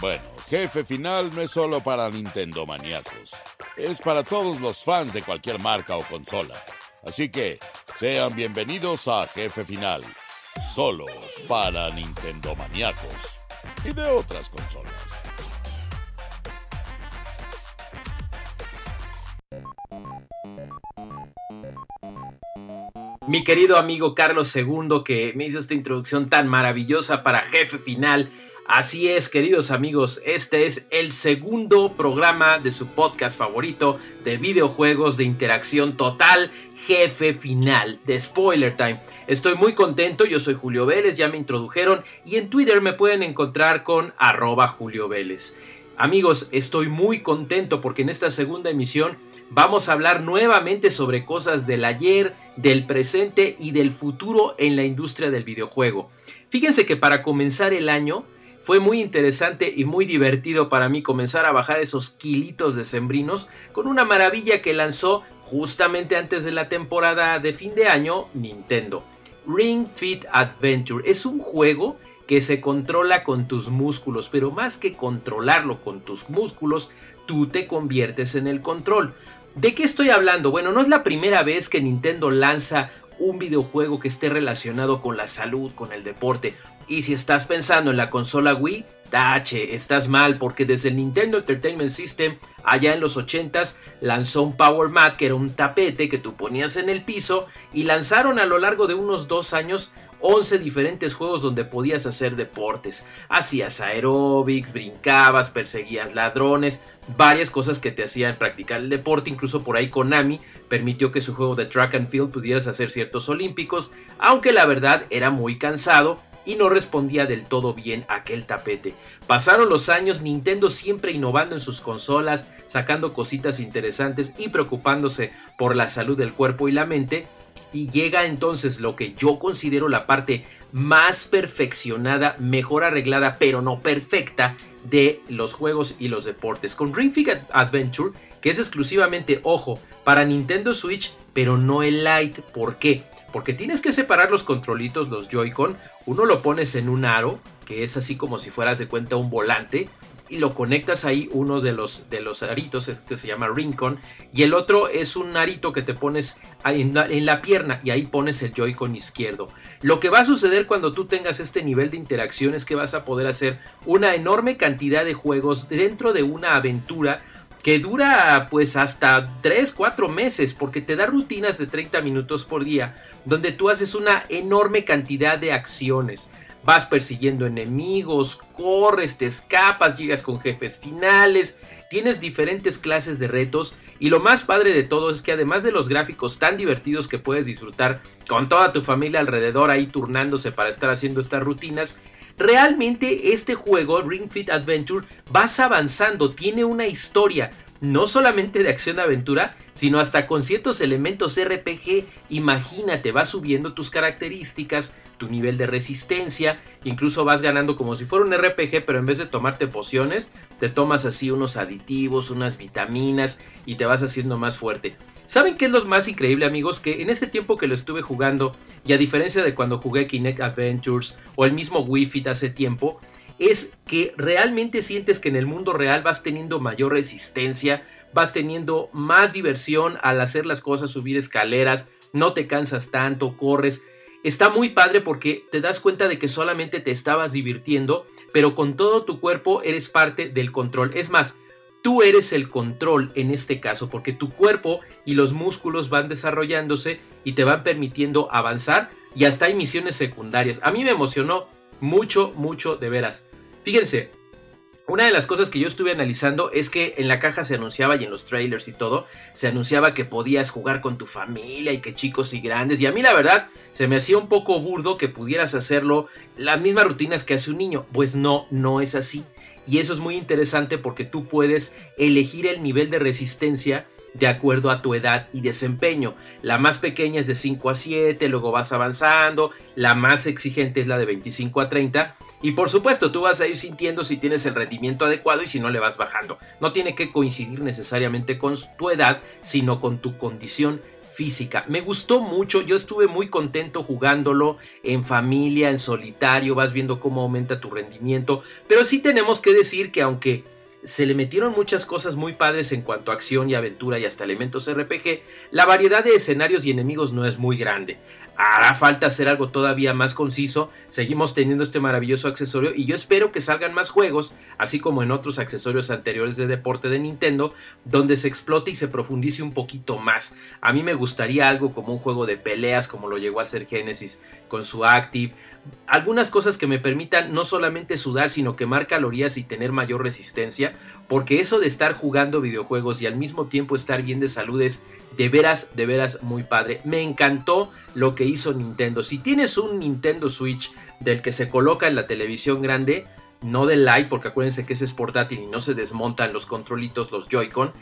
Bueno, Jefe Final no es solo para Nintendo maníacos, es para todos los fans de cualquier marca o consola. Así que sean bienvenidos a Jefe Final, solo para Nintendo maníacos y de otras consolas. Mi querido amigo Carlos II que me hizo esta introducción tan maravillosa para Jefe Final. Así es, queridos amigos, este es el segundo programa de su podcast favorito de videojuegos de interacción total, Jefe Final, de Spoiler Time. Estoy muy contento, yo soy Julio Vélez, ya me introdujeron y en Twitter me pueden encontrar con arroba Julio Vélez. Amigos, estoy muy contento porque en esta segunda emisión Vamos a hablar nuevamente sobre cosas del ayer, del presente y del futuro en la industria del videojuego. Fíjense que para comenzar el año fue muy interesante y muy divertido para mí comenzar a bajar esos kilitos de sembrinos con una maravilla que lanzó justamente antes de la temporada de fin de año Nintendo. Ring Fit Adventure es un juego que se controla con tus músculos, pero más que controlarlo con tus músculos, tú te conviertes en el control. ¿De qué estoy hablando? Bueno, no es la primera vez que Nintendo lanza un videojuego que esté relacionado con la salud, con el deporte. Y si estás pensando en la consola Wii, tache, estás mal porque desde el Nintendo Entertainment System, allá en los 80s, lanzó un Power Mat que era un tapete que tú ponías en el piso y lanzaron a lo largo de unos dos años 11 diferentes juegos donde podías hacer deportes. Hacías aeróbics, brincabas, perseguías ladrones, varias cosas que te hacían practicar el deporte. Incluso por ahí Konami permitió que su juego de track and field pudieras hacer ciertos olímpicos, aunque la verdad era muy cansado y no respondía del todo bien aquel tapete. Pasaron los años, Nintendo siempre innovando en sus consolas, sacando cositas interesantes y preocupándose por la salud del cuerpo y la mente, y llega entonces lo que yo considero la parte más perfeccionada, mejor arreglada, pero no perfecta de los juegos y los deportes. Con Ring Fit Adventure, que es exclusivamente, ojo, para Nintendo Switch, pero no el Lite. ¿Por qué? Porque tienes que separar los controlitos, los Joy-Con. Uno lo pones en un aro, que es así como si fueras de cuenta un volante y lo conectas ahí, uno de los, de los aritos, este se llama Rincon, y el otro es un arito que te pones en la, en la pierna y ahí pones el Joy-Con izquierdo. Lo que va a suceder cuando tú tengas este nivel de interacción es que vas a poder hacer una enorme cantidad de juegos dentro de una aventura que dura pues hasta 3, 4 meses porque te da rutinas de 30 minutos por día donde tú haces una enorme cantidad de acciones. Vas persiguiendo enemigos, corres, te escapas, llegas con jefes finales, tienes diferentes clases de retos y lo más padre de todo es que además de los gráficos tan divertidos que puedes disfrutar con toda tu familia alrededor ahí turnándose para estar haciendo estas rutinas, realmente este juego Ring Fit Adventure vas avanzando, tiene una historia, no solamente de acción-aventura, sino hasta con ciertos elementos RPG. Imagínate, vas subiendo tus características, tu nivel de resistencia, incluso vas ganando como si fuera un RPG, pero en vez de tomarte pociones, te tomas así unos aditivos, unas vitaminas y te vas haciendo más fuerte. ¿Saben qué es lo más increíble amigos? Que en este tiempo que lo estuve jugando, y a diferencia de cuando jugué Kinect Adventures o el mismo Wii Fit hace tiempo, es que realmente sientes que en el mundo real vas teniendo mayor resistencia, vas teniendo más diversión al hacer las cosas, subir escaleras, no te cansas tanto, corres. Está muy padre porque te das cuenta de que solamente te estabas divirtiendo, pero con todo tu cuerpo eres parte del control. Es más, tú eres el control en este caso, porque tu cuerpo y los músculos van desarrollándose y te van permitiendo avanzar y hasta hay misiones secundarias. A mí me emocionó mucho, mucho de veras. Fíjense, una de las cosas que yo estuve analizando es que en la caja se anunciaba y en los trailers y todo, se anunciaba que podías jugar con tu familia y que chicos y grandes. Y a mí la verdad se me hacía un poco burdo que pudieras hacerlo las mismas rutinas que hace un niño. Pues no, no es así. Y eso es muy interesante porque tú puedes elegir el nivel de resistencia de acuerdo a tu edad y desempeño. La más pequeña es de 5 a 7, luego vas avanzando, la más exigente es la de 25 a 30 y por supuesto, tú vas a ir sintiendo si tienes el rendimiento adecuado y si no le vas bajando. No tiene que coincidir necesariamente con tu edad, sino con tu condición Me gustó mucho, yo estuve muy contento jugándolo en familia, en solitario, vas viendo cómo aumenta tu rendimiento, pero sí tenemos que decir que aunque se le metieron muchas cosas muy padres en cuanto a acción y aventura y hasta elementos RPG, la variedad de escenarios y enemigos no es muy grande hará falta hacer algo todavía más conciso. Seguimos teniendo este maravilloso accesorio y yo espero que salgan más juegos, así como en otros accesorios anteriores de deporte de Nintendo, donde se explote y se profundice un poquito más. A mí me gustaría algo como un juego de peleas, como lo llegó a hacer Genesis con su Active. Algunas cosas que me permitan no solamente sudar, sino quemar calorías y tener mayor resistencia, porque eso de estar jugando videojuegos y al mismo tiempo estar bien de salud es de veras, de veras muy padre. Me encantó lo que hizo Nintendo. Si tienes un Nintendo Switch del que se coloca en la televisión grande, no del Lite, porque acuérdense que ese es portátil y no se desmontan los controlitos, los Joy-Con.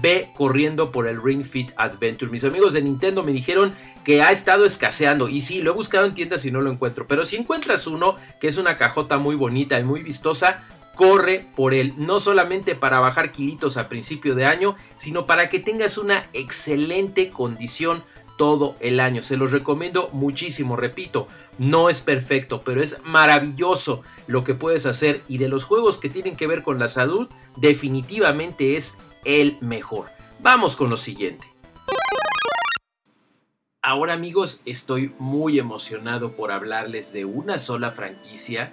Ve corriendo por el Ring Fit Adventure. Mis amigos de Nintendo me dijeron que ha estado escaseando. Y sí, lo he buscado en tiendas y no lo encuentro. Pero si encuentras uno, que es una cajota muy bonita y muy vistosa, corre por él, no solamente para bajar kilitos a principio de año, sino para que tengas una excelente condición todo el año. Se los recomiendo muchísimo, repito, no es perfecto, pero es maravilloso lo que puedes hacer y de los juegos que tienen que ver con la salud, definitivamente es el mejor. Vamos con lo siguiente. Ahora amigos, estoy muy emocionado por hablarles de una sola franquicia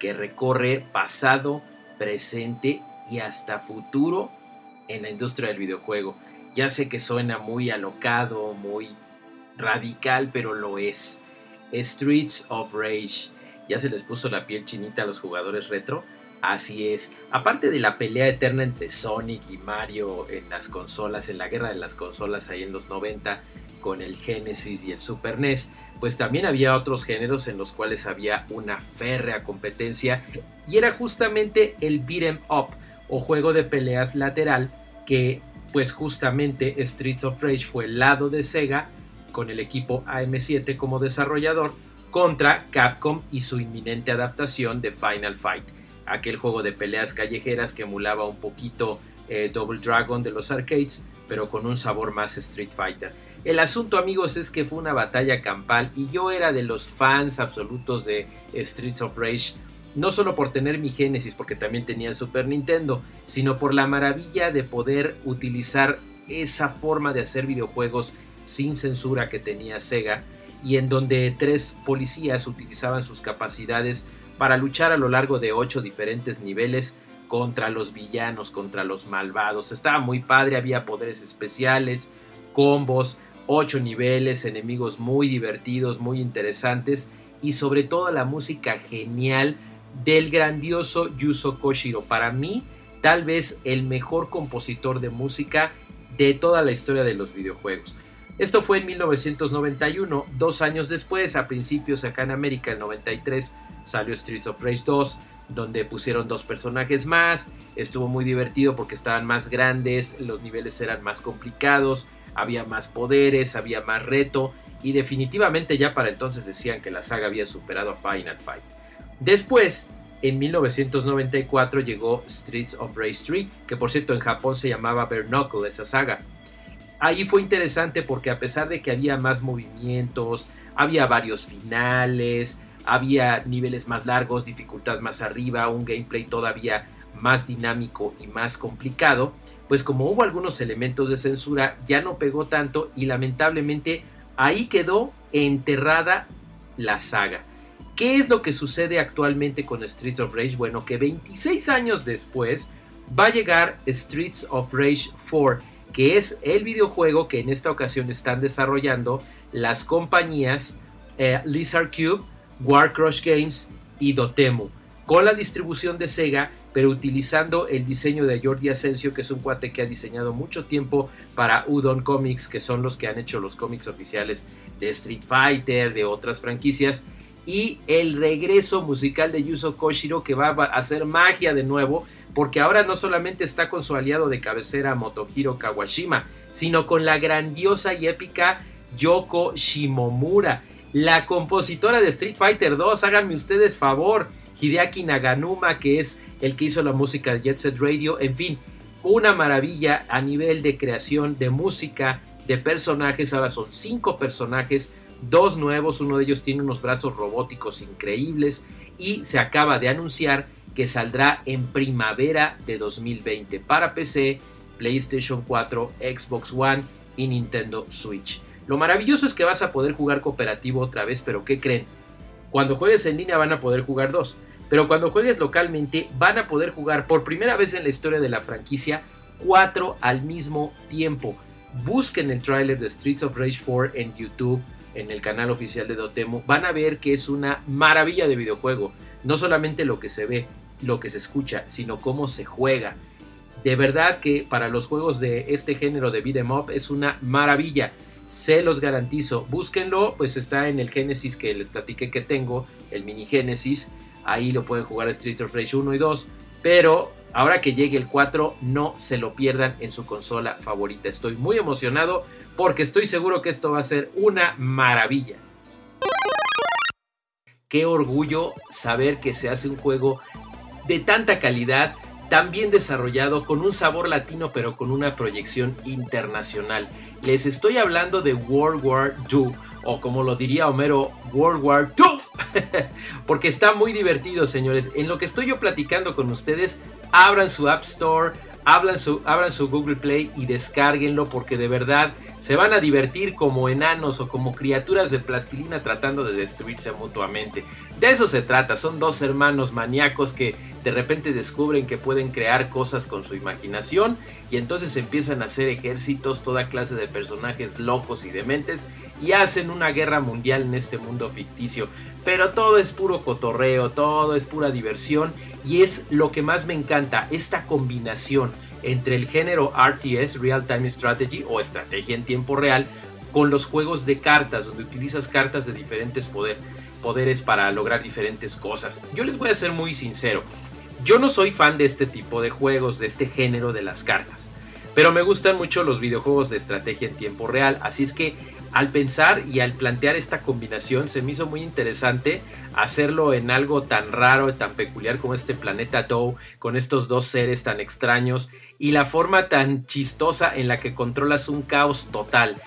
que recorre pasado, presente y hasta futuro en la industria del videojuego. Ya sé que suena muy alocado, muy radical, pero lo es. Streets of Rage. Ya se les puso la piel chinita a los jugadores retro. Así es. Aparte de la pelea eterna entre Sonic y Mario en las consolas, en la guerra de las consolas ahí en los 90, con el Genesis y el Super NES, pues también había otros géneros en los cuales había una férrea competencia y era justamente el beat'em up o juego de peleas lateral que pues justamente Streets of Rage fue el lado de Sega con el equipo AM7 como desarrollador contra Capcom y su inminente adaptación de Final Fight, aquel juego de peleas callejeras que emulaba un poquito eh, Double Dragon de los arcades, pero con un sabor más Street Fighter. El asunto, amigos, es que fue una batalla campal y yo era de los fans absolutos de Streets of Rage, no solo por tener mi Genesis, porque también tenía Super Nintendo, sino por la maravilla de poder utilizar esa forma de hacer videojuegos sin censura que tenía Sega y en donde tres policías utilizaban sus capacidades para luchar a lo largo de ocho diferentes niveles contra los villanos, contra los malvados. Estaba muy padre, había poderes especiales, combos, ocho niveles, enemigos muy divertidos, muy interesantes y sobre todo la música genial del grandioso Yuzo Koshiro. Para mí, tal vez el mejor compositor de música de toda la historia de los videojuegos. Esto fue en 1991, dos años después, a principios acá en América, el 93, salió Streets of Rage 2, donde pusieron dos personajes más, estuvo muy divertido porque estaban más grandes, los niveles eran más complicados, había más poderes, había más reto y definitivamente ya para entonces decían que la saga había superado a Final Fight. Después, en 1994 llegó Streets of Rage 3, que por cierto en Japón se llamaba Bernocle esa saga. Ahí fue interesante porque a pesar de que había más movimientos, había varios finales, había niveles más largos, dificultad más arriba, un gameplay todavía más dinámico y más complicado, pues como hubo algunos elementos de censura, ya no pegó tanto y lamentablemente ahí quedó enterrada la saga. ¿Qué es lo que sucede actualmente con Streets of Rage? Bueno, que 26 años después va a llegar Streets of Rage 4, que es el videojuego que en esta ocasión están desarrollando las compañías eh, Lizard Cube, Warcrush Games y Dotemu, con la distribución de Sega pero utilizando el diseño de Jordi Asensio, que es un cuate que ha diseñado mucho tiempo para Udon Comics, que son los que han hecho los cómics oficiales de Street Fighter, de otras franquicias, y el regreso musical de Yuzo Koshiro, que va a hacer magia de nuevo, porque ahora no solamente está con su aliado de cabecera Motohiro Kawashima, sino con la grandiosa y épica Yoko Shimomura, la compositora de Street Fighter 2, háganme ustedes favor, Hideaki Naganuma, que es el que hizo la música de Jet Set Radio, en fin, una maravilla a nivel de creación de música de personajes, ahora son cinco personajes, dos nuevos, uno de ellos tiene unos brazos robóticos increíbles. Y se acaba de anunciar que saldrá en primavera de 2020 para PC, PlayStation 4, Xbox One y Nintendo Switch. Lo maravilloso es que vas a poder jugar cooperativo otra vez, pero ¿qué creen? Cuando juegues en línea van a poder jugar dos, pero cuando juegues localmente van a poder jugar por primera vez en la historia de la franquicia cuatro al mismo tiempo. Busquen el tráiler de Streets of Rage 4 en YouTube, en el canal oficial de Dotemu. Van a ver que es una maravilla de videojuego. No solamente lo que se ve, lo que se escucha, sino cómo se juega. De verdad que para los juegos de este género de beat'em up es una maravilla. Se los garantizo. Búsquenlo, pues está en el Genesis que les platiqué que tengo, el mini Genesis. Ahí lo pueden jugar Street of Rage 1 y 2. Pero ahora que llegue el 4, no se lo pierdan en su consola favorita. Estoy muy emocionado porque estoy seguro que esto va a ser una maravilla. Qué orgullo saber que se hace un juego de tanta calidad, tan bien desarrollado, con un sabor latino pero con una proyección internacional. Les estoy hablando de World War II, o como lo diría Homero, World War II, porque está muy divertido, señores. En lo que estoy yo platicando con ustedes, abran su App Store, abran su, abran su Google Play y descárguenlo porque de verdad se van a divertir como enanos o como criaturas de plastilina tratando de destruirse mutuamente. De eso se trata, son dos hermanos maníacos que de repente descubren que pueden crear cosas con su imaginación y entonces empiezan a hacer ejércitos, toda clase de personajes locos y dementes y hacen una guerra mundial en este mundo ficticio. Pero todo es puro cotorreo, todo es pura diversión y es lo que más me encanta, esta combinación entre el género RTS, Real Time Strategy o estrategia en tiempo real, con los juegos de cartas, donde utilizas cartas de diferentes poderes para lograr diferentes cosas. Yo les voy a ser muy sincero, yo no soy fan de este tipo de juegos, de este género de las cartas, pero me gustan mucho los videojuegos de estrategia en tiempo real, así es que al pensar y al plantear esta combinación se me hizo muy interesante hacerlo en algo tan raro, tan peculiar como este planeta Doe, con estos dos seres tan extraños y la forma tan chistosa en la que controlas un caos total.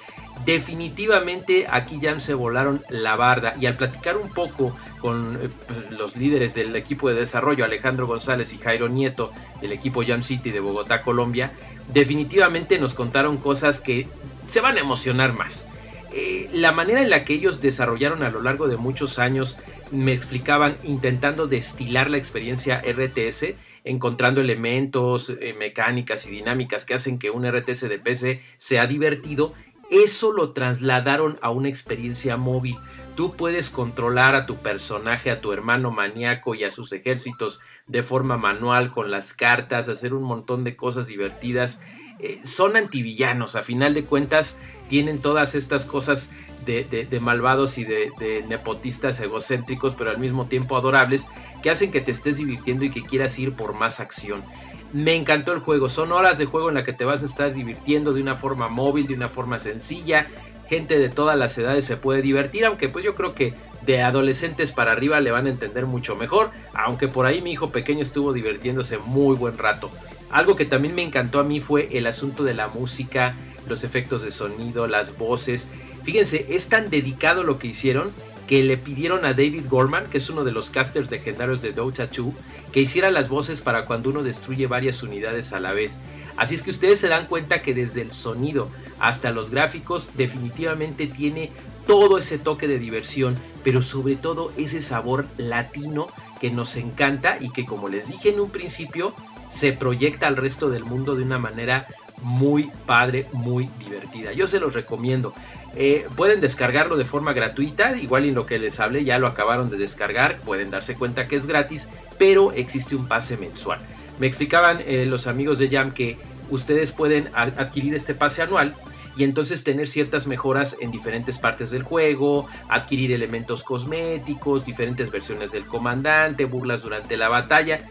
Definitivamente aquí ya se volaron la barda y al platicar un poco con eh, pues, los líderes del equipo de desarrollo, Alejandro González y Jairo Nieto, del equipo Jam City de Bogotá, Colombia, definitivamente nos contaron cosas que se van a emocionar más. Eh, la manera en la que ellos desarrollaron a lo largo de muchos años, me explicaban intentando destilar la experiencia RTS, encontrando elementos, eh, mecánicas y dinámicas que hacen que un RTS de PC sea divertido, eso lo trasladaron a una experiencia móvil. Tú puedes controlar a tu personaje, a tu hermano maníaco y a sus ejércitos de forma manual con las cartas, hacer un montón de cosas divertidas. Eh, son antivillanos, a final de cuentas tienen todas estas cosas de, malvados y de, nepotistas egocéntricos, pero al mismo tiempo adorables, que hacen que te estés divirtiendo y que quieras ir por más acción. Me encantó el juego, son horas de juego en la que te vas a estar divirtiendo de una forma móvil, de una forma sencilla. Gente de todas las edades se puede divertir, aunque pues yo creo que de adolescentes para arriba le van a entender mucho mejor, aunque por ahí mi hijo pequeño estuvo divirtiéndose muy buen rato. Algo que también me encantó a mí fue el asunto de la música, los efectos de sonido, las voces. Fíjense, es tan dedicado lo que hicieron que le pidieron a David Gorman, que es uno de los casters legendarios de Dota 2, que hiciera las voces para cuando uno destruye varias unidades a la vez. Así es que ustedes se dan cuenta que desde el sonido hasta los gráficos definitivamente tiene todo ese toque de diversión, pero sobre todo ese sabor latino que nos encanta y que como les dije en un principio se proyecta al resto del mundo de una manera muy padre, muy divertida. Yo se los recomiendo. Eh, pueden descargarlo de forma gratuita, igual en lo que les hablé ya lo acabaron de descargar, pueden darse cuenta que es gratis, pero existe un pase mensual. Me explicaban eh, los amigos de Jam que ustedes pueden adquirir este pase anual y entonces tener ciertas mejoras en diferentes partes del juego, adquirir elementos cosméticos, diferentes versiones del comandante, burlas durante la batalla.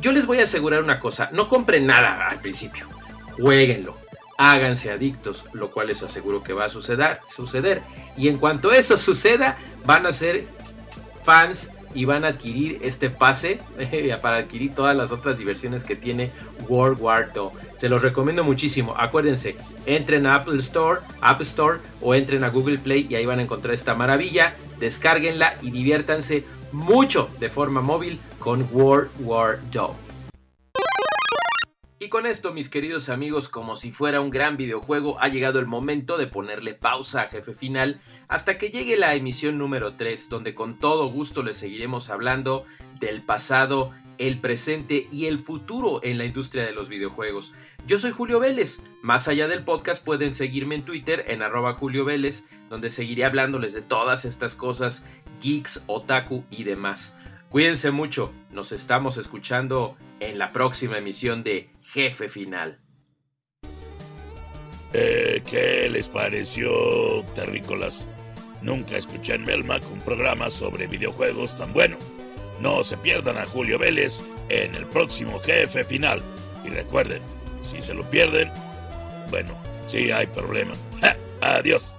Yo les voy a asegurar una cosa, no compren nada al principio, jueguenlo háganse adictos, lo cual les aseguro que va a suceder, suceder. Y en cuanto eso suceda, van a ser fans y van a adquirir este pase para adquirir todas las otras diversiones que tiene World War II. Se los recomiendo muchísimo. Acuérdense, entren a Apple Store, App Store o entren a Google Play y ahí van a encontrar esta maravilla. Descárguenla y diviértanse mucho de forma móvil con World War II. Y con esto, mis queridos amigos, como si fuera un gran videojuego, ha llegado el momento de ponerle pausa a jefe final hasta que llegue la emisión número 3, donde con todo gusto les seguiremos hablando del pasado, el presente y el futuro en la industria de los videojuegos. Yo soy Julio Vélez. Más allá del podcast pueden seguirme en Twitter en arroba Julio Vélez, donde seguiré hablándoles de todas estas cosas, geeks, otaku y demás. Cuídense mucho, nos estamos escuchando en la próxima emisión de Jefe Final. Eh, ¿Qué les pareció, terrícolas? Nunca escuché en Melmac un programa sobre videojuegos tan bueno. No se pierdan a Julio Vélez en el próximo Jefe Final. Y recuerden, si se lo pierden, bueno, sí hay problema. Adiós.